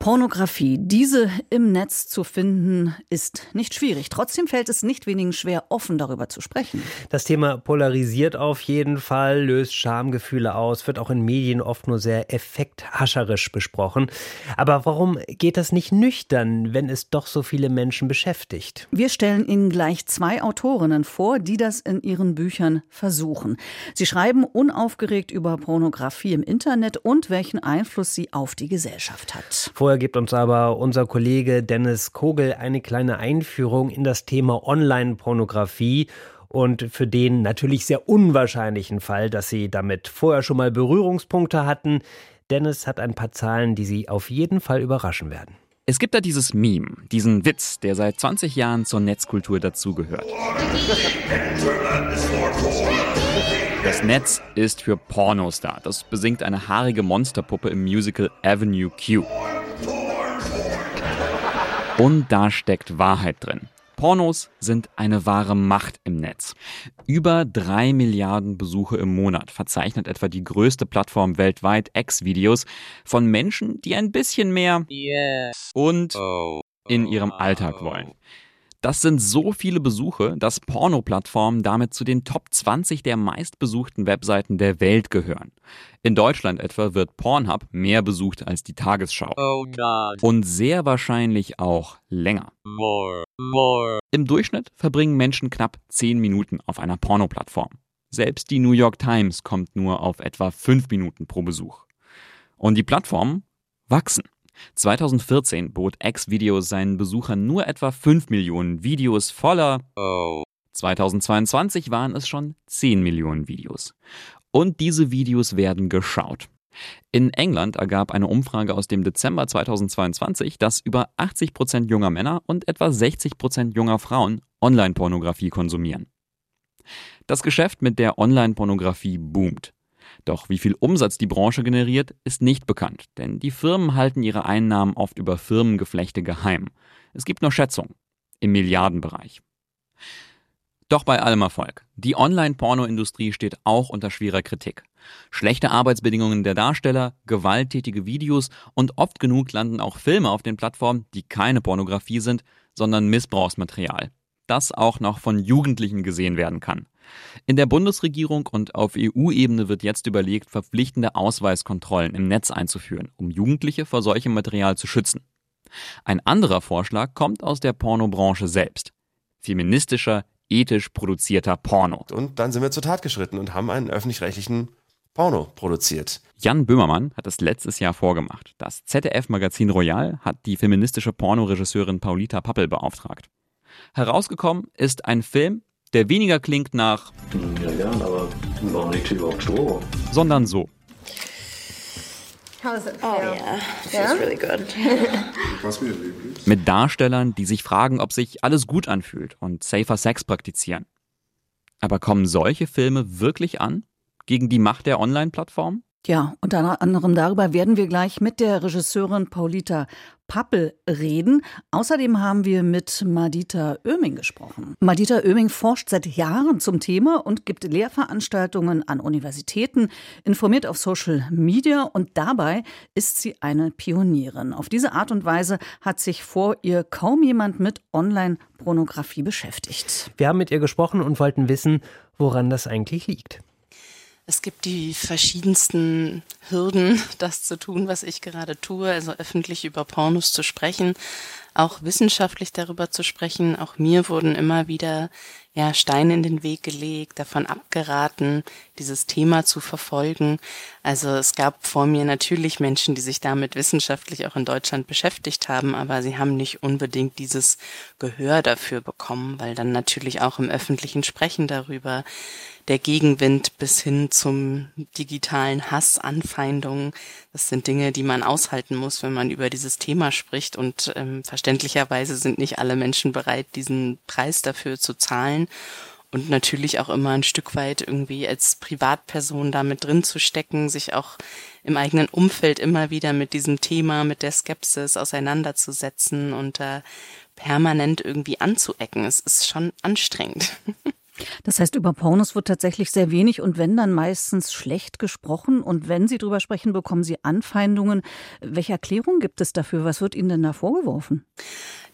Pornografie, diese im Netz zu finden, ist nicht schwierig. Trotzdem fällt es nicht wenigen schwer, offen darüber zu sprechen. Das Thema polarisiert auf jeden Fall, löst Schamgefühle aus, wird auch in Medien oft nur sehr effekthascherisch besprochen. Aber warum geht das nicht nüchtern, wenn es doch so viele Menschen beschäftigt? Wir stellen Ihnen gleich zwei Autorinnen vor, die das in ihren Büchern versuchen. Sie schreiben unaufgeregt über Pornografie im Internet und welchen Einfluss sie auf die Gesellschaft hat. Vor Vorher gibt uns aber unser Kollege Dennis Kogel eine kleine Einführung in das Thema Online-Pornografie und für den natürlich sehr unwahrscheinlichen Fall, dass Sie damit vorher schon mal Berührungspunkte hatten. Dennis hat ein paar Zahlen, die Sie auf jeden Fall überraschen werden. Es gibt da dieses Meme, diesen Witz, der seit 20 Jahren zur Netzkultur dazugehört. Das Netz ist für Pornos da. Das besingt eine haarige Monsterpuppe im Musical Avenue Q. Und da steckt Wahrheit drin. Pornos sind eine wahre Macht im Netz. Über drei Milliarden Besuche im Monat verzeichnet etwa die größte Plattform weltweit X-Videos von Menschen, die ein bisschen mehr yes. und oh. in ihrem Alltag wollen. Das sind so viele Besuche, dass Porno-Plattformen damit zu den Top 20 der meistbesuchten Webseiten der Welt gehören. In Deutschland etwa wird Pornhub mehr besucht als die Tagesschau. Oh. Und sehr wahrscheinlich auch länger. More. More. Im Durchschnitt verbringen Menschen knapp 10 Minuten auf einer Porno-Plattform. Selbst die New York Times kommt nur auf etwa 5 Minuten pro Besuch. Und die Plattformen wachsen. 2014 bot X-Videos seinen Besuchern nur etwa 5 Millionen Videos voller. Oh. 2022 waren es schon 10 Millionen Videos. Und diese Videos werden geschaut. In England ergab eine Umfrage aus dem Dezember 2022, dass über 80 Prozent junger Männer und etwa 60 Prozent junger Frauen Online-Pornografie konsumieren. Das Geschäft mit der Online-Pornografie boomt. Doch wie viel Umsatz die Branche generiert, ist nicht bekannt, denn die Firmen halten ihre Einnahmen oft über Firmengeflechte geheim. Es gibt nur Schätzungen im Milliardenbereich. Doch bei allem Erfolg. Die Online-Porno-Industrie steht auch unter schwerer Kritik. Schlechte Arbeitsbedingungen der Darsteller, gewalttätige Videos und oft genug landen auch Filme auf den Plattformen, die keine Pornografie sind, sondern Missbrauchsmaterial. Das auch noch von Jugendlichen gesehen werden kann. In der Bundesregierung und auf EU-Ebene wird jetzt überlegt, verpflichtende Ausweiskontrollen im Netz einzuführen, um Jugendliche vor solchem Material zu schützen. Ein anderer Vorschlag kommt aus der Pornobranche selbst. Feministischer, ethisch produzierter Porno. Und dann sind wir zur Tat geschritten und haben einen öffentlich-rechtlichen Porno produziert. Jan Böhmermann hat es letztes Jahr vorgemacht. Das ZDF-Magazin Royal hat die feministische Pornoregisseurin Paulita Pappel beauftragt. Herausgekommen ist ein Film, der weniger klingt nach Ja, gern, aber warum liegt hier überhaupt Stroh? sondern so. How does it feel? Oh yeah, feels really good. Was mir lieblich. Mit Darstellern, die sich fragen, ob sich alles gut anfühlt und safer Sex praktizieren. Aber kommen solche Filme wirklich an? Gegen die Macht der Online-Plattform? Ja, unter anderem darüber werden wir gleich mit der Regisseurin Paulita Pappel reden. Außerdem haben wir mit Madita Oeming gesprochen. Madita Oeming forscht seit Jahren zum Thema und gibt Lehrveranstaltungen an Universitäten, informiert auf Social Media und dabei ist sie eine Pionierin. Auf diese Art und Weise hat sich vor ihr kaum jemand mit Online-Pornografie beschäftigt. Wir haben mit ihr gesprochen und wollten wissen, woran das eigentlich liegt. Es gibt die verschiedensten Hürden, das zu tun, was ich gerade tue, also öffentlich über Pornos zu sprechen, auch wissenschaftlich darüber zu sprechen. Auch mir wurden immer wieder ja, Steine in den Weg gelegt, davon abgeraten, dieses Thema zu verfolgen. Also es gab vor mir natürlich Menschen, die sich damit wissenschaftlich auch in Deutschland beschäftigt haben, aber sie haben nicht unbedingt dieses Gehör dafür bekommen, weil dann natürlich auch im öffentlichen Sprechen darüber der Gegenwind bis hin zum digitalen Hass, Anfeindungen. Das sind Dinge, die man aushalten muss, wenn man über dieses Thema spricht. Und ähm, verständlicherweise sind nicht alle Menschen bereit, diesen Preis dafür zu zahlen. Und natürlich auch immer ein Stück weit irgendwie als Privatperson damit drin zu stecken, sich auch im eigenen Umfeld immer wieder mit diesem Thema, mit der Skepsis auseinanderzusetzen und da permanent irgendwie anzuecken. Es ist schon anstrengend. Das heißt, über Pornos wird tatsächlich sehr wenig und wenn dann meistens schlecht gesprochen und wenn Sie drüber sprechen, bekommen Sie Anfeindungen. Welche Erklärung gibt es dafür? Was wird Ihnen denn da vorgeworfen?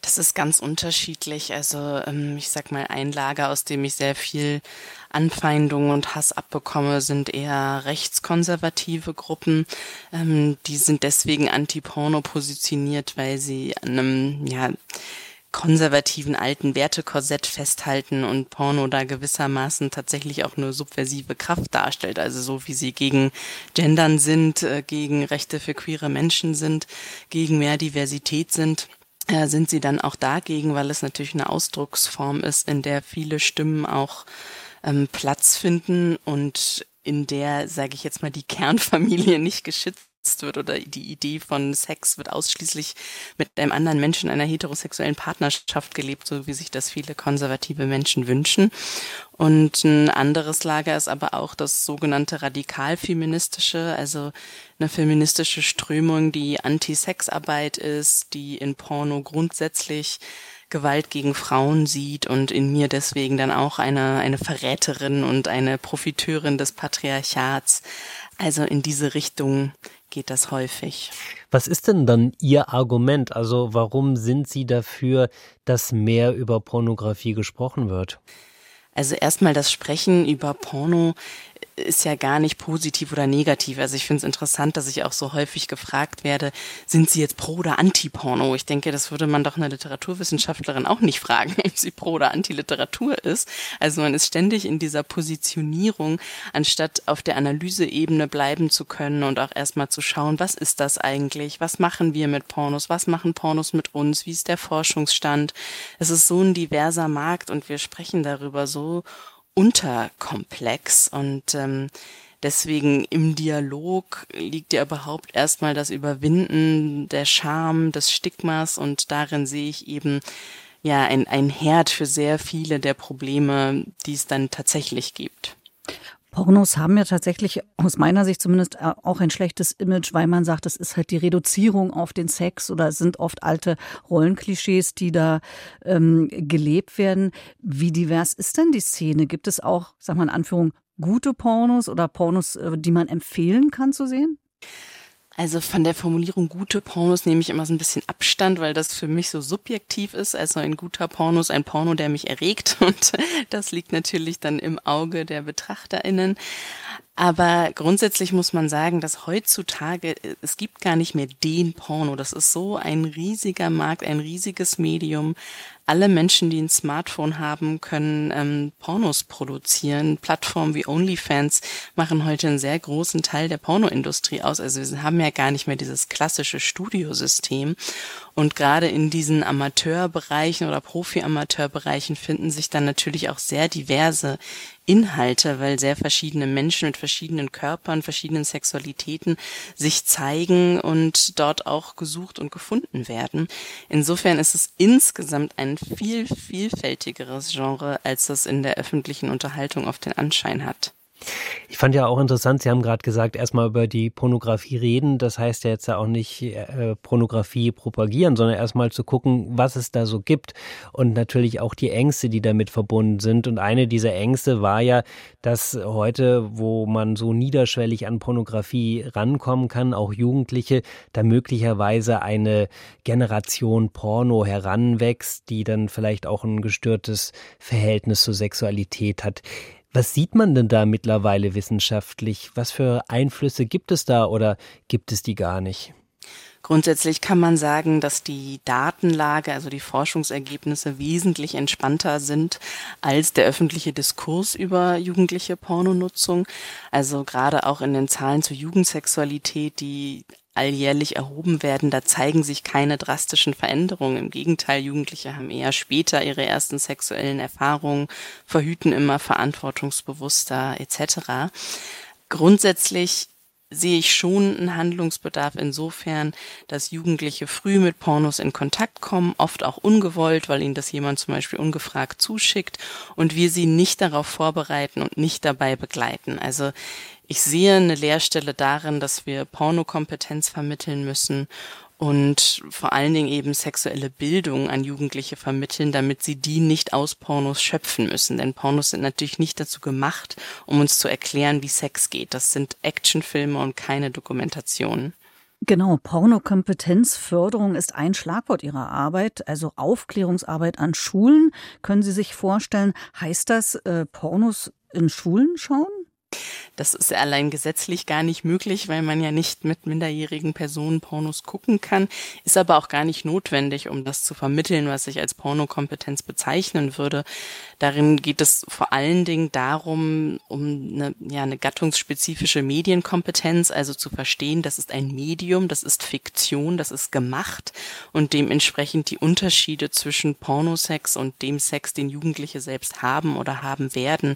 Das ist ganz unterschiedlich. Also ähm, ich sag mal, ein Lager, aus dem ich sehr viel Anfeindungen und Hass abbekomme, sind eher rechtskonservative Gruppen. Ähm, die sind deswegen anti-Porno positioniert, weil sie an einem, ja, konservativen alten Wertekorsett festhalten und Porno da gewissermaßen tatsächlich auch eine subversive Kraft darstellt, also so wie sie gegen Gendern sind, äh, gegen Rechte für queere Menschen sind, gegen mehr Diversität sind äh, sind sie dann auch dagegen, weil es natürlich eine Ausdrucksform ist, in der viele Stimmen auch ähm, Platz finden und in der, sage ich jetzt mal, die Kernfamilie nicht geschützt wird oder die Idee von Sex wird ausschließlich mit einem anderen Menschen in einer heterosexuellen Partnerschaft gelebt, so wie sich das viele konservative Menschen wünschen. Und ein anderes Lager ist aber auch das sogenannte radikalfeministische, also eine feministische Strömung, die Anti-Sex-Arbeit ist, die in Porno grundsätzlich Gewalt gegen Frauen sieht und in mir deswegen dann auch eine, eine Verräterin und eine Profiteurin des Patriarchats. Also in diese Richtung geht das häufig. Was ist denn dann Ihr Argument? Also warum sind Sie dafür, dass mehr über Pornografie gesprochen wird? Also erstmal das Sprechen über Porno ist ja gar nicht positiv oder negativ. Also ich finde es interessant, dass ich auch so häufig gefragt werde, sind Sie jetzt pro oder anti-Porno? Ich denke, das würde man doch eine Literaturwissenschaftlerin auch nicht fragen, ob sie pro oder anti-Literatur ist. Also man ist ständig in dieser Positionierung, anstatt auf der Analyseebene bleiben zu können und auch erstmal zu schauen, was ist das eigentlich? Was machen wir mit Pornos? Was machen Pornos mit uns? Wie ist der Forschungsstand? Es ist so ein diverser Markt und wir sprechen darüber so unterkomplex und ähm, deswegen im Dialog liegt ja überhaupt erstmal das Überwinden der Scham, des Stigmas und darin sehe ich eben ja ein, ein Herd für sehr viele der Probleme, die es dann tatsächlich gibt. Pornos haben ja tatsächlich aus meiner Sicht zumindest äh, auch ein schlechtes Image, weil man sagt, es ist halt die Reduzierung auf den Sex oder es sind oft alte Rollenklischees, die da ähm, gelebt werden. Wie divers ist denn die Szene? Gibt es auch, sag mal in Anführung, gute Pornos oder Pornos, äh, die man empfehlen kann zu sehen? Also von der Formulierung gute Pornos nehme ich immer so ein bisschen Abstand, weil das für mich so subjektiv ist. Also ein guter Porno ist ein Porno, der mich erregt und das liegt natürlich dann im Auge der BetrachterInnen. Aber grundsätzlich muss man sagen, dass heutzutage, es gibt gar nicht mehr den Porno. Das ist so ein riesiger Markt, ein riesiges Medium alle Menschen, die ein Smartphone haben, können ähm, Pornos produzieren. Plattformen wie OnlyFans machen heute einen sehr großen Teil der Pornoindustrie aus. Also wir haben ja gar nicht mehr dieses klassische Studiosystem. Und gerade in diesen Amateurbereichen oder Profi-Amateurbereichen finden sich dann natürlich auch sehr diverse Inhalte, weil sehr verschiedene Menschen mit verschiedenen Körpern, verschiedenen Sexualitäten sich zeigen und dort auch gesucht und gefunden werden. Insofern ist es insgesamt ein viel vielfältigeres Genre, als das in der öffentlichen Unterhaltung oft den Anschein hat. Ich fand ja auch interessant, Sie haben gerade gesagt, erstmal über die Pornografie reden. Das heißt ja jetzt ja auch nicht äh, Pornografie propagieren, sondern erstmal zu gucken, was es da so gibt und natürlich auch die Ängste, die damit verbunden sind. Und eine dieser Ängste war ja, dass heute, wo man so niederschwellig an Pornografie rankommen kann, auch Jugendliche, da möglicherweise eine Generation Porno heranwächst, die dann vielleicht auch ein gestörtes Verhältnis zur Sexualität hat. Was sieht man denn da mittlerweile wissenschaftlich? Was für Einflüsse gibt es da oder gibt es die gar nicht? Grundsätzlich kann man sagen, dass die Datenlage, also die Forschungsergebnisse wesentlich entspannter sind als der öffentliche Diskurs über jugendliche Pornonutzung. Also gerade auch in den Zahlen zur Jugendsexualität, die alljährlich erhoben werden, da zeigen sich keine drastischen Veränderungen. Im Gegenteil, Jugendliche haben eher später ihre ersten sexuellen Erfahrungen, verhüten immer verantwortungsbewusster etc. Grundsätzlich sehe ich schon einen Handlungsbedarf insofern, dass Jugendliche früh mit Pornos in Kontakt kommen, oft auch ungewollt, weil ihnen das jemand zum Beispiel ungefragt zuschickt und wir sie nicht darauf vorbereiten und nicht dabei begleiten. Also ich sehe eine Leerstelle darin, dass wir Pornokompetenz vermitteln müssen und vor allen Dingen eben sexuelle Bildung an Jugendliche vermitteln, damit sie die nicht aus Pornos schöpfen müssen. Denn Pornos sind natürlich nicht dazu gemacht, um uns zu erklären, wie Sex geht. Das sind Actionfilme und keine Dokumentationen. Genau, Pornokompetenzförderung ist ein Schlagwort Ihrer Arbeit, also Aufklärungsarbeit an Schulen. Können Sie sich vorstellen, heißt das äh, Pornos in Schulen schauen? Das ist allein gesetzlich gar nicht möglich, weil man ja nicht mit minderjährigen Personen Pornos gucken kann, ist aber auch gar nicht notwendig, um das zu vermitteln, was ich als Pornokompetenz bezeichnen würde. Darin geht es vor allen Dingen darum, um eine, ja, eine gattungsspezifische Medienkompetenz, also zu verstehen, das ist ein Medium, das ist Fiktion, das ist gemacht und dementsprechend die Unterschiede zwischen Pornosex und dem Sex, den Jugendliche selbst haben oder haben werden,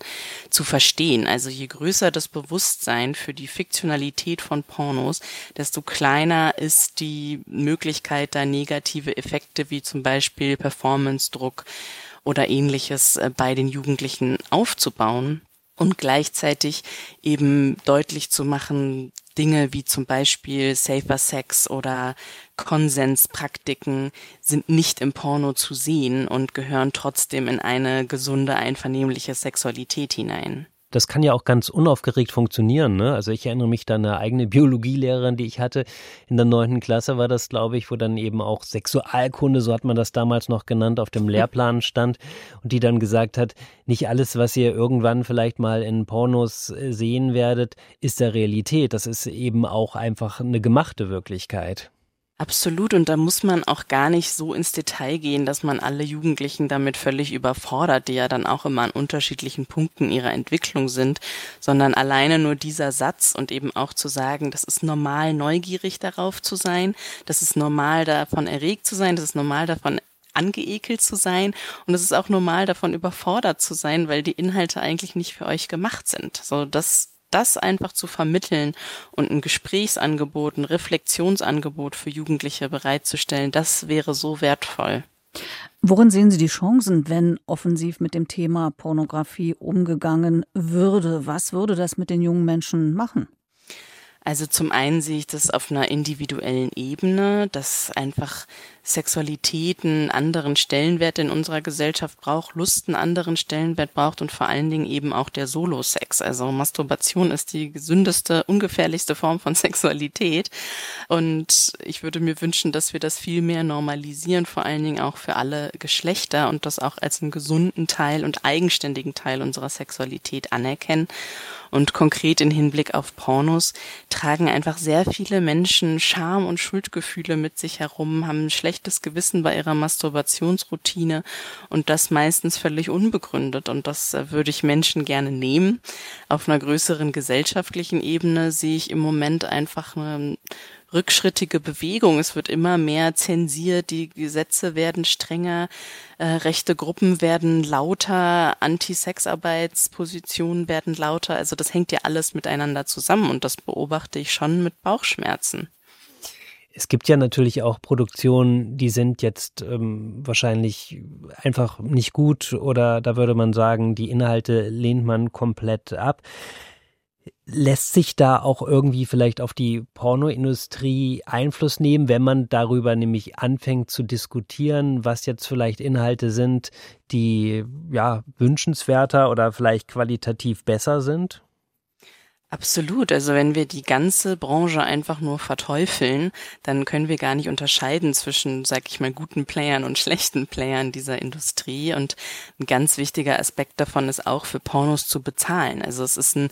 zu verstehen. Also je größer das Bewusstsein für die Fiktionalität von Pornos, desto kleiner ist die Möglichkeit, da negative Effekte wie zum Beispiel Performance-Druck oder ähnliches äh, bei den Jugendlichen aufzubauen und gleichzeitig eben deutlich zu machen, Dinge wie zum Beispiel Safer Sex oder Konsenspraktiken sind nicht im Porno zu sehen und gehören trotzdem in eine gesunde, einvernehmliche Sexualität hinein das kann ja auch ganz unaufgeregt funktionieren. Ne? Also ich erinnere mich an eine eigene Biologielehrerin, die ich hatte. In der neunten Klasse war das, glaube ich, wo dann eben auch Sexualkunde, so hat man das damals noch genannt, auf dem Lehrplan stand und die dann gesagt hat, nicht alles, was ihr irgendwann vielleicht mal in Pornos äh, sehen werdet, ist der Realität. Das ist eben auch einfach eine gemachte Wirklichkeit. Absolut, und da muss man auch gar nicht so ins Detail gehen, dass man alle Jugendlichen damit völlig überfordert, die ja dann auch immer an unterschiedlichen Punkten ihrer Entwicklung sind, sondern alleine nur dieser Satz und eben auch zu sagen, das ist normal, neugierig darauf zu sein, das ist normal, davon erregt zu sein, das ist normal, davon angeekelt zu sein und es ist auch normal, davon überfordert zu sein, weil die Inhalte eigentlich nicht für euch gemacht sind. So, das das einfach zu vermitteln und ein Gesprächsangebot, ein Reflexionsangebot für Jugendliche bereitzustellen, das wäre so wertvoll. Worin sehen Sie die Chancen, wenn offensiv mit dem Thema Pornografie umgegangen würde? Was würde das mit den jungen Menschen machen? Also zum einen sehe ich das auf einer individuellen Ebene, dass einfach Sexualität einen anderen Stellenwert in unserer Gesellschaft braucht, Lust einen anderen Stellenwert braucht und vor allen Dingen eben auch der Solo-Sex. Also Masturbation ist die gesündeste, ungefährlichste Form von Sexualität. Und ich würde mir wünschen, dass wir das viel mehr normalisieren, vor allen Dingen auch für alle Geschlechter und das auch als einen gesunden Teil und eigenständigen Teil unserer Sexualität anerkennen. Und konkret in Hinblick auf Pornos tragen einfach sehr viele Menschen Scham und Schuldgefühle mit sich herum, haben schlechte schlechtes Gewissen bei ihrer Masturbationsroutine und das meistens völlig unbegründet. Und das äh, würde ich Menschen gerne nehmen. Auf einer größeren gesellschaftlichen Ebene sehe ich im Moment einfach eine rückschrittige Bewegung. Es wird immer mehr zensiert, die Gesetze werden strenger, äh, rechte Gruppen werden lauter, Anti-Sexarbeitspositionen werden lauter. Also das hängt ja alles miteinander zusammen und das beobachte ich schon mit Bauchschmerzen. Es gibt ja natürlich auch Produktionen, die sind jetzt ähm, wahrscheinlich einfach nicht gut oder da würde man sagen, die Inhalte lehnt man komplett ab. Lässt sich da auch irgendwie vielleicht auf die Pornoindustrie Einfluss nehmen, wenn man darüber nämlich anfängt zu diskutieren, was jetzt vielleicht Inhalte sind, die ja wünschenswerter oder vielleicht qualitativ besser sind? Absolut. Also wenn wir die ganze Branche einfach nur verteufeln, dann können wir gar nicht unterscheiden zwischen, sag ich mal, guten Playern und schlechten Playern dieser Industrie. Und ein ganz wichtiger Aspekt davon ist auch für Pornos zu bezahlen. Also es ist ein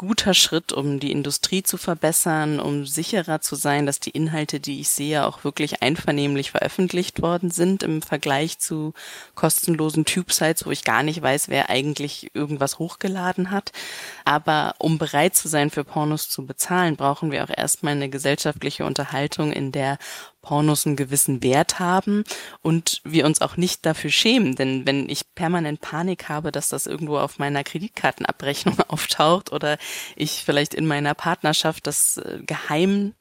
guter Schritt, um die Industrie zu verbessern, um sicherer zu sein, dass die Inhalte, die ich sehe, auch wirklich einvernehmlich veröffentlicht worden sind im Vergleich zu kostenlosen Tube-Sites, wo ich gar nicht weiß, wer eigentlich irgendwas hochgeladen hat. Aber um bereit zu sein, für Pornos zu bezahlen, brauchen wir auch erstmal eine gesellschaftliche Unterhaltung, in der Pornos einen gewissen Wert haben und wir uns auch nicht dafür schämen. Denn wenn ich permanent Panik habe, dass das irgendwo auf meiner Kreditkartenabrechnung auftaucht oder ich vielleicht in meiner Partnerschaft das äh, geheim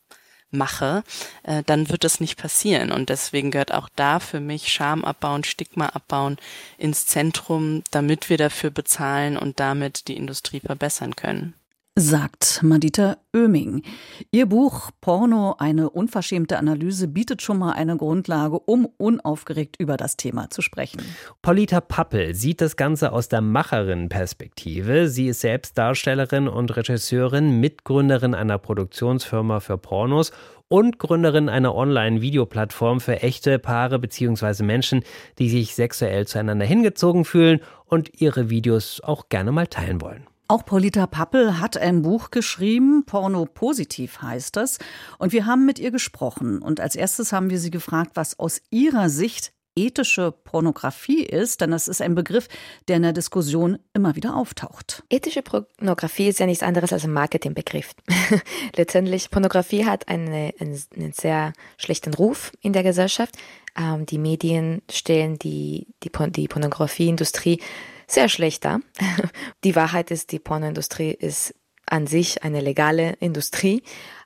mache, äh, dann wird das nicht passieren. Und deswegen gehört auch da für mich Scham abbauen, Stigma abbauen ins Zentrum, damit wir dafür bezahlen und damit die Industrie verbessern können. Sagt Madita Oeming. Ihr Buch Porno, eine unverschämte Analyse bietet schon mal eine Grundlage, um unaufgeregt über das Thema zu sprechen. Paulita Pappel sieht das Ganze aus der Macherinnenperspektive. Sie ist selbst Darstellerin und Regisseurin, Mitgründerin einer Produktionsfirma für Pornos und Gründerin einer Online-Videoplattform für echte Paare bzw. Menschen, die sich sexuell zueinander hingezogen fühlen und ihre Videos auch gerne mal teilen wollen. Auch Paulita Pappel hat ein Buch geschrieben, Porno Positiv heißt es. Und wir haben mit ihr gesprochen. Und als erstes haben wir sie gefragt, was aus ihrer Sicht ethische Pornografie ist, denn das ist ein Begriff, der in der Diskussion immer wieder auftaucht. Ethische Pornografie ist ja nichts anderes als ein Marketingbegriff. Letztendlich, Pornografie hat eine, einen, einen, sehr schlechten Ruf in der Gesellschaft. Ähm, die Medien stellen die, die, die Pornografieindustrie sehr schlecht da. Die Wahrheit ist, die Pornoindustrie ist an sich eine legale Industrie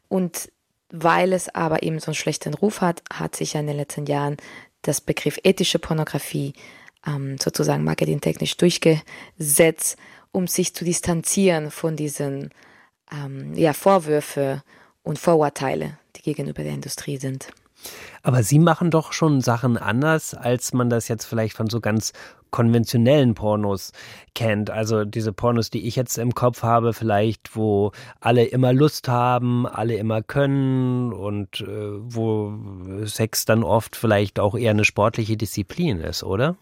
und weil es aber eben so einen schlechten Ruf hat, hat sich ja in den letzten Jahren das Begriff ethische Pornografie ähm, sozusagen marketingtechnisch durchgesetzt, um sich zu distanzieren von diesen ähm, ja, Vorwürfe und Vorurteile, die gegenüber der Industrie sind. Aber Sie machen doch schon Sachen anders, als man das jetzt vielleicht von so ganz konventionellen Pornos kennt. Also diese Pornos, die ich jetzt im Kopf habe, vielleicht, wo alle immer Lust haben, alle immer können und äh, wo Sex dann oft vielleicht auch eher eine sportliche Disziplin ist, oder?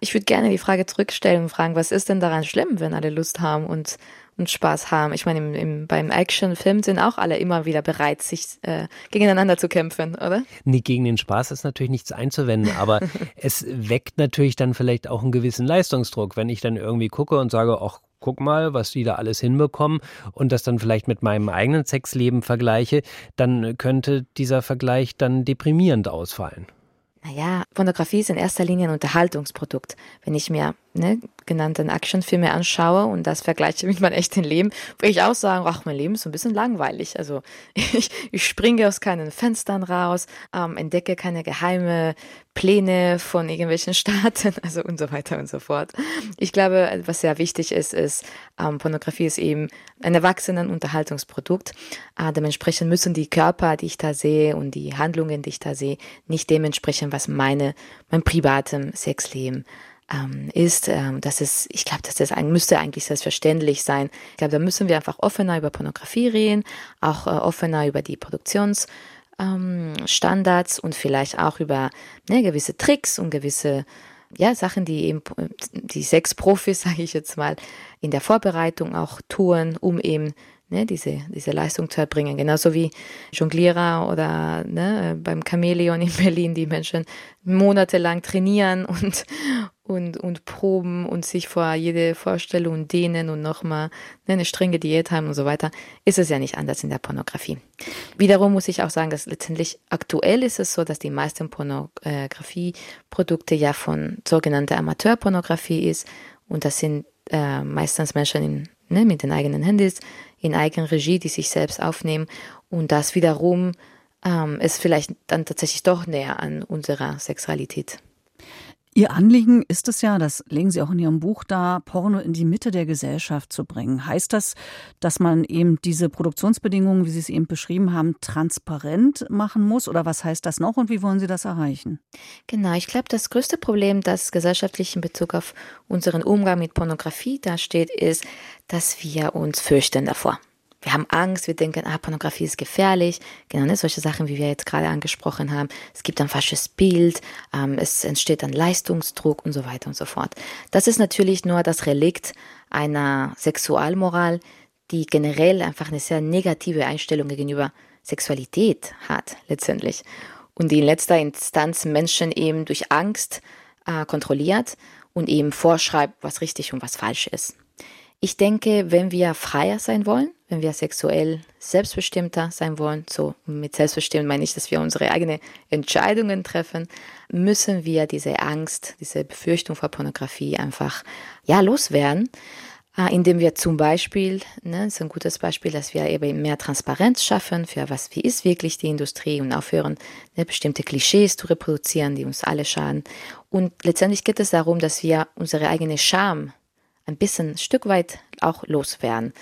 Ich würde gerne die Frage zurückstellen und fragen, was ist denn daran schlimm, wenn alle Lust haben und und Spaß haben. Ich meine, im, im, beim Actionfilm sind auch alle immer wieder bereit, sich äh, gegeneinander zu kämpfen, oder? Nee, gegen den Spaß ist natürlich nichts einzuwenden, aber es weckt natürlich dann vielleicht auch einen gewissen Leistungsdruck, wenn ich dann irgendwie gucke und sage, ach, guck mal, was die da alles hinbekommen und das dann vielleicht mit meinem eigenen Sexleben vergleiche, dann könnte dieser Vergleich dann deprimierend ausfallen. Naja, Pornografie ist in erster Linie ein Unterhaltungsprodukt. Wenn ich mir ne, genannten Actionfilme anschaue und das vergleiche mit meinem echten Leben, würde ich auch sagen, ach, mein Leben ist so ein bisschen langweilig. Also ich, ich springe aus keinen Fenstern raus, ähm, entdecke keine geheime Pläne von irgendwelchen Staaten, also und so weiter und so fort. Ich glaube, was sehr wichtig ist, ist, ähm, Pornografie ist eben ein erwachsenen Unterhaltungsprodukt. Äh, dementsprechend müssen die Körper, die ich da sehe und die Handlungen, die ich da sehe, nicht dementsprechend, was meine, mein privatem Sexleben ähm, ist, ähm, dass es, ich glaube, dass das müsste eigentlich selbstverständlich sein. Ich glaube, da müssen wir einfach offener über Pornografie reden, auch äh, offener über die Produktions- ähm, und vielleicht auch über ne, gewisse Tricks und gewisse ja, Sachen, die eben die sechs Profis, sage ich jetzt mal, in der Vorbereitung auch tun, um eben ne, diese, diese Leistung zu erbringen. Genauso wie Jonglierer oder ne, beim Chamäleon in Berlin, die Menschen monatelang trainieren und, und, und proben und sich vor jede Vorstellung dehnen und nochmal ne, eine strenge Diät haben und so weiter, ist es ja nicht anders in der Pornografie. Wiederum muss ich auch sagen, dass letztendlich aktuell ist es so, dass die meisten Pornografieprodukte ja von sogenannter Amateurpornografie ist und das sind äh, meistens Menschen in, ne, mit den eigenen Handys in Eigenregie, die sich selbst aufnehmen. Und das wiederum ähm, ist vielleicht dann tatsächlich doch näher an unserer Sexualität. Ihr Anliegen ist es ja, das legen Sie auch in Ihrem Buch da, Porno in die Mitte der Gesellschaft zu bringen. Heißt das, dass man eben diese Produktionsbedingungen, wie Sie es eben beschrieben haben, transparent machen muss? Oder was heißt das noch und wie wollen Sie das erreichen? Genau, ich glaube, das größte Problem, das gesellschaftlich in Bezug auf unseren Umgang mit Pornografie dasteht, ist, dass wir uns fürchten davor wir haben Angst, wir denken, ah, Pornografie ist gefährlich, genau, ne, solche Sachen, wie wir jetzt gerade angesprochen haben. Es gibt ein falsches Bild, ähm, es entsteht ein Leistungsdruck und so weiter und so fort. Das ist natürlich nur das Relikt einer Sexualmoral, die generell einfach eine sehr negative Einstellung gegenüber Sexualität hat, letztendlich. Und die in letzter Instanz Menschen eben durch Angst äh, kontrolliert und eben vorschreibt, was richtig und was falsch ist. Ich denke, wenn wir freier sein wollen, wenn wir sexuell selbstbestimmter sein wollen, so mit selbstbestimmt meine ich, dass wir unsere eigenen Entscheidungen treffen, müssen wir diese Angst, diese Befürchtung vor Pornografie einfach ja loswerden, äh, indem wir zum Beispiel, ne, ist ein gutes Beispiel, dass wir eben mehr Transparenz schaffen für was, wie ist wirklich die Industrie und aufhören, ne, bestimmte Klischees zu reproduzieren, die uns alle schaden. Und letztendlich geht es darum, dass wir unsere eigene Scham ein bisschen ein Stück weit auch loswerden.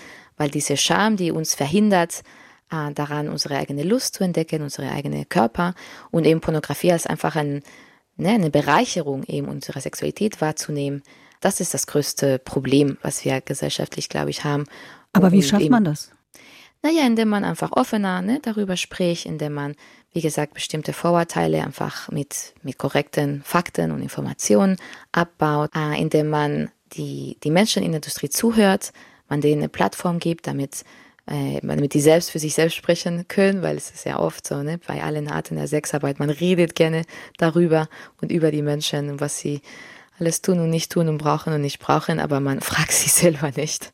Weil diese Scham, die uns verhindert, äh, daran unsere eigene Lust zu entdecken, unsere eigene Körper und eben Pornografie als einfach ein, ne, eine Bereicherung eben unserer Sexualität wahrzunehmen, das ist das größte Problem, was wir gesellschaftlich, glaube ich, haben. Aber wie schafft eben, man das? Naja, indem man einfach offener ne, darüber spricht, indem man, wie gesagt, bestimmte Vorurteile einfach mit, mit korrekten Fakten und Informationen abbaut, äh, indem man die, die Menschen in der Industrie zuhört, man denen eine Plattform gibt, damit äh, damit die selbst für sich selbst sprechen können, weil es ist ja oft so, ne, bei allen Arten der Sexarbeit, man redet gerne darüber und über die Menschen und was sie alles tun und nicht tun und brauchen und nicht brauchen, aber man fragt sich selber nicht.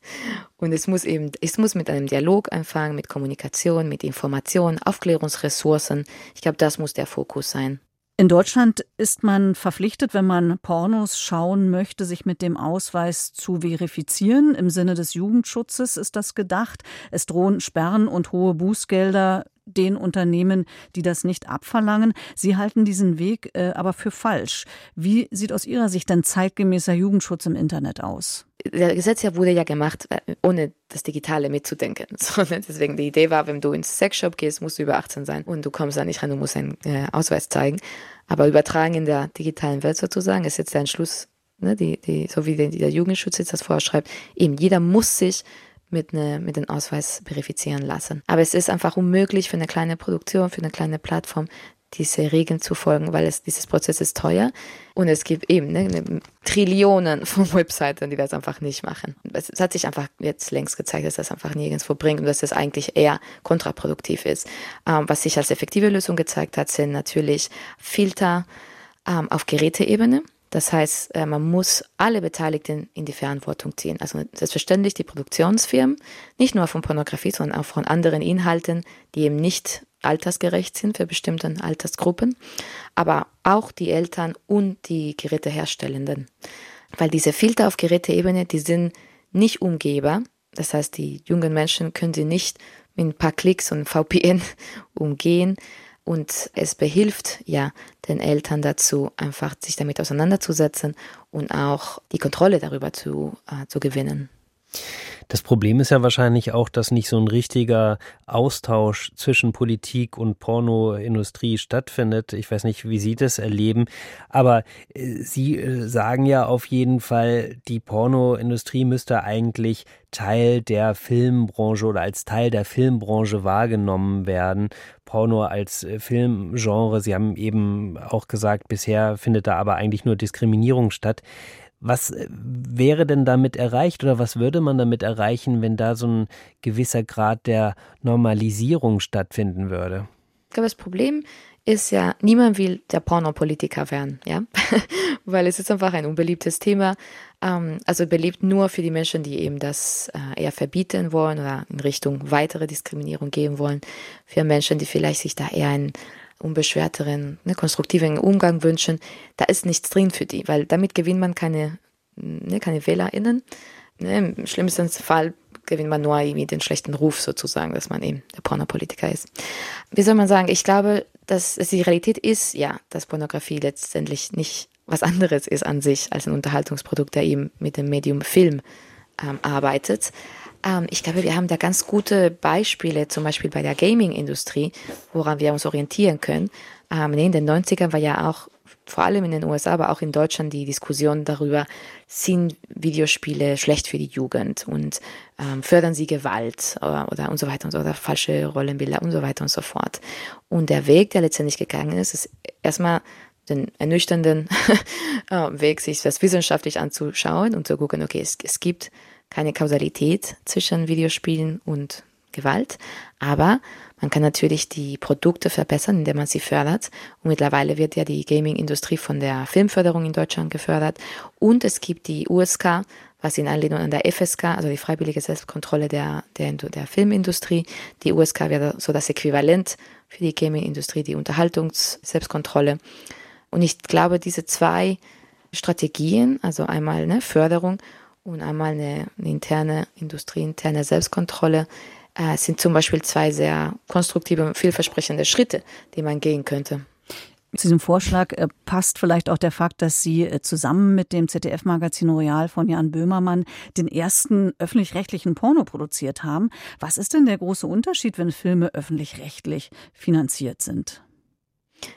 Und es muss eben, es muss mit einem Dialog anfangen, mit Kommunikation, mit Information, Aufklärungsressourcen. Ich glaube, das muss der Fokus sein. In Deutschland ist man verpflichtet, wenn man Pornos schauen möchte, sich mit dem Ausweis zu verifizieren. Im Sinne des Jugendschutzes ist das gedacht. Es drohen Sperren und hohe Bußgelder den Unternehmen, die das nicht abverlangen. Sie halten diesen Weg äh, aber für falsch. Wie sieht aus Ihrer Sicht denn zeitgemäßer Jugendschutz im Internet aus? Der Gesetz ja wurde ja gemacht, äh, ohne das Digitale mitzudenken. So, ne? Deswegen die Idee war, wenn du ins Sexshop gehst, musst du über 18 sein und du kommst da nicht rein, du musst einen äh, Ausweis zeigen. Aber übertragen in der digitalen Welt sozusagen ist jetzt der Entschluss, ne, die, die, so wie der Jugendschutz jetzt das vorschreibt, eben jeder muss sich mit, ne, mit dem Ausweis verifizieren lassen. Aber es ist einfach unmöglich für eine kleine Produktion, für eine kleine Plattform, diese Regeln zu folgen, weil es, dieses Prozess ist teuer und es gibt eben ne, ne Trillionen von Webseiten, die das einfach nicht machen. Es, es, hat sich einfach jetzt längst gezeigt, dass das einfach nirgendwo bringt und dass das eigentlich eher kontraproduktiv ist. Ähm, was sich als effektive Lösung gezeigt hat, sind natürlich Filter ähm, auf Geräteebene. Das heißt, äh, man muss alle Beteiligten in die Verantwortung ziehen. Also selbstverständlich die Produktionsfirmen, nicht nur von Pornografie, sondern auch von anderen Inhalten, die eben nicht altersgerecht sind für bestimmte Altersgruppen, aber auch die Eltern und die Geräteherstellenden. Weil diese Filter auf Geräteebene, die sind nicht umgehbar. Das heißt, die jungen Menschen können sie nicht mit ein paar Klicks und VPN umgehen. Und es behilft ja den Eltern dazu, einfach sich damit auseinanderzusetzen und auch die Kontrolle darüber zu, äh, zu gewinnen. Das Problem ist ja wahrscheinlich auch, dass nicht so ein richtiger Austausch zwischen Politik und Pornoindustrie stattfindet. Ich weiß nicht, wie Sie das erleben, aber äh, Sie äh, sagen ja auf jeden Fall, die Pornoindustrie müsste eigentlich Teil der Filmbranche oder als Teil der Filmbranche wahrgenommen werden. Porno als äh, Filmgenre, Sie haben eben auch gesagt, bisher findet da aber eigentlich nur Diskriminierung statt. Was äh, wäre denn damit erreicht oder was würde man damit erreichen, wenn da so ein gewisser Grad der Normalisierung stattfinden würde? Ich glaube, das Problem ist ja, niemand will der Pornopolitiker werden, ja, weil es ist einfach ein unbeliebtes Thema. Ähm, also beliebt nur für die Menschen, die eben das äh, eher verbieten wollen oder in Richtung weitere Diskriminierung gehen wollen. Für Menschen, die vielleicht sich da eher ein unbeschwerteren, ne, konstruktiven Umgang wünschen, da ist nichts drin für die, weil damit gewinnt man keine, ne, keine WählerInnen. Ne, Im schlimmsten Fall gewinnt man nur irgendwie den schlechten Ruf sozusagen, dass man eben der Pornopolitiker ist. Wie soll man sagen? Ich glaube, dass es die Realität ist, ja, dass Pornografie letztendlich nicht was anderes ist an sich als ein Unterhaltungsprodukt, der eben mit dem Medium Film ähm, arbeitet. Ähm, ich glaube, wir haben da ganz gute Beispiele, zum Beispiel bei der Gaming-Industrie, woran wir uns orientieren können. Ähm, in den 90ern war ja auch vor allem in den USA, aber auch in Deutschland die Diskussion darüber, sind Videospiele schlecht für die Jugend und ähm, fördern sie Gewalt oder, oder, und so weiter und so oder falsche Rollenbilder und so weiter und so fort. Und der Weg, der letztendlich gegangen ist, ist erstmal den ernüchternden äh, Weg, sich das wissenschaftlich anzuschauen und zu gucken, okay, es, es gibt keine Kausalität zwischen Videospielen und Gewalt, aber man kann natürlich die Produkte verbessern, indem man sie fördert. Und mittlerweile wird ja die Gaming-Industrie von der Filmförderung in Deutschland gefördert. Und es gibt die USK, was in Anlehnung an der FSK, also die freiwillige Selbstkontrolle der, der, der Filmindustrie, die USK wäre so das Äquivalent für die Gaming-Industrie, die Unterhaltungs-Selbstkontrolle. Und ich glaube, diese zwei Strategien, also einmal eine Förderung und einmal eine, eine interne industrieinterne Selbstkontrolle äh, sind zum Beispiel zwei sehr konstruktive und vielversprechende Schritte, die man gehen könnte. Zu diesem Vorschlag äh, passt vielleicht auch der Fakt, dass Sie äh, zusammen mit dem ZDF-Magazin Royal von Jan Böhmermann den ersten öffentlich-rechtlichen Porno produziert haben. Was ist denn der große Unterschied, wenn Filme öffentlich-rechtlich finanziert sind?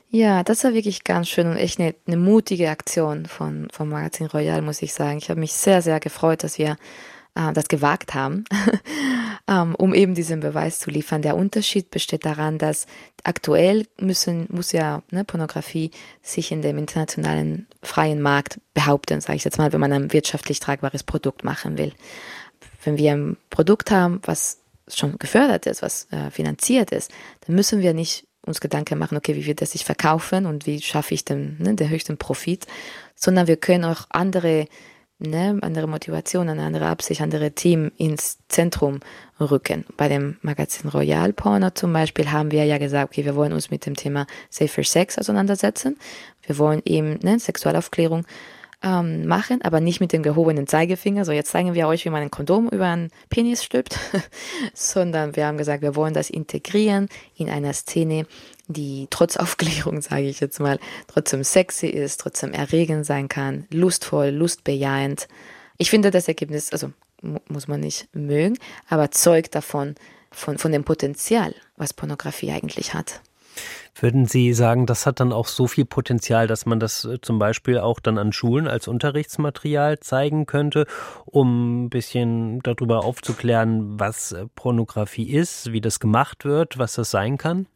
Ja, das war wirklich ganz schön und echt eine, eine mutige Aktion von, vom Magazin Royal, muss ich sagen. Ich habe mich sehr, sehr gefreut, dass wir äh, das gewagt haben, ähm, um eben diesen Beweis zu liefern. Der Unterschied besteht daran, dass aktuell müssen, muss ja ne, Pornografie sich in dem internationalen freien Markt behaupten, sage ich jetzt mal, wenn man ein wirtschaftlich tragbares Produkt machen will. Wenn wir ein Produkt haben, was schon gefördert ist, was äh, finanziert ist, dann müssen wir nicht uns Gedanken machen, okay, wie wird das sich verkaufen und wie schaffe ich den, ne, den höchsten Profit, sondern wir können auch andere ne, andere Motivation, eine andere Absicht, andere Team ins Zentrum rücken. Bei dem Magazin Royal Porno zum Beispiel haben wir ja gesagt, okay, wir wollen uns mit dem Thema Safer Sex auseinandersetzen. Wir wollen eben ne, Sexualaufklärung ähm, machen, aber nicht mit dem gehobenen Zeigefinger. So, jetzt zeigen wir euch, wie man ein Kondom über einen Penis stülpt, sondern wir haben gesagt, wir wollen das integrieren in einer Szene, die trotz Aufklärung, sage ich jetzt mal, trotzdem sexy ist, trotzdem erregend sein kann, lustvoll, lustbejahend. Ich finde das Ergebnis, also muss man nicht mögen, aber zeugt davon, von, von dem Potenzial, was Pornografie eigentlich hat. Würden Sie sagen, das hat dann auch so viel Potenzial, dass man das äh, zum Beispiel auch dann an Schulen als Unterrichtsmaterial zeigen könnte, um ein bisschen darüber aufzuklären, was äh, Pornografie ist, wie das gemacht wird, was das sein kann?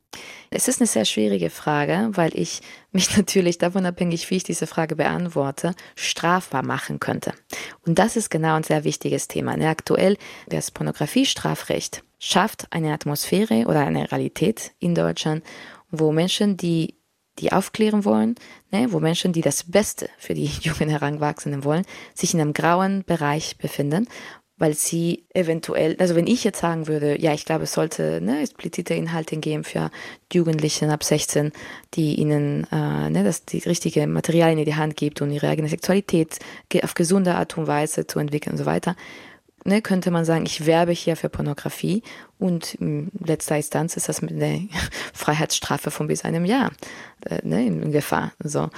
Es ist eine sehr schwierige Frage, weil ich mich natürlich davon abhängig, wie ich diese Frage beantworte, strafbar machen könnte. Und das ist genau ein sehr wichtiges Thema. Ne, aktuell das Pornografiestrafrecht schafft eine Atmosphäre oder eine Realität in Deutschland, wo Menschen, die die aufklären wollen, ne, wo Menschen, die das Beste für die jungen Heranwachsenden wollen, sich in einem grauen Bereich befinden, weil sie eventuell, also wenn ich jetzt sagen würde, ja, ich glaube, es sollte ne, explizite Inhalte geben für Jugendliche ab 16, die ihnen äh, ne, das die richtige Materialien in die Hand gibt und ihre eigene Sexualität auf gesunde Art und Weise zu entwickeln und so weiter, ne, könnte man sagen, ich werbe hier für Pornografie und in letzter Instanz ist das mit einer Freiheitsstrafe von bis einem Jahr äh, ne, in Gefahr. So.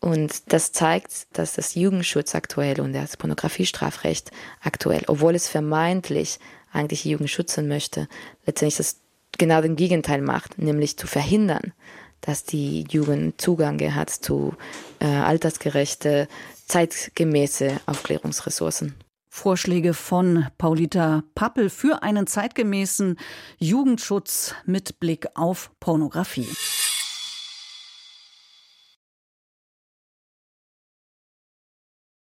Und das zeigt, dass das Jugendschutz aktuell und das Pornografiestrafrecht aktuell, obwohl es vermeintlich eigentlich Jugend schützen möchte, letztendlich das genau den Gegenteil macht, nämlich zu verhindern, dass die Jugend Zugang hat zu äh, altersgerechte, zeitgemäße Aufklärungsressourcen. Vorschläge von Paulita Pappel für einen zeitgemäßen Jugendschutz mit Blick auf Pornografie.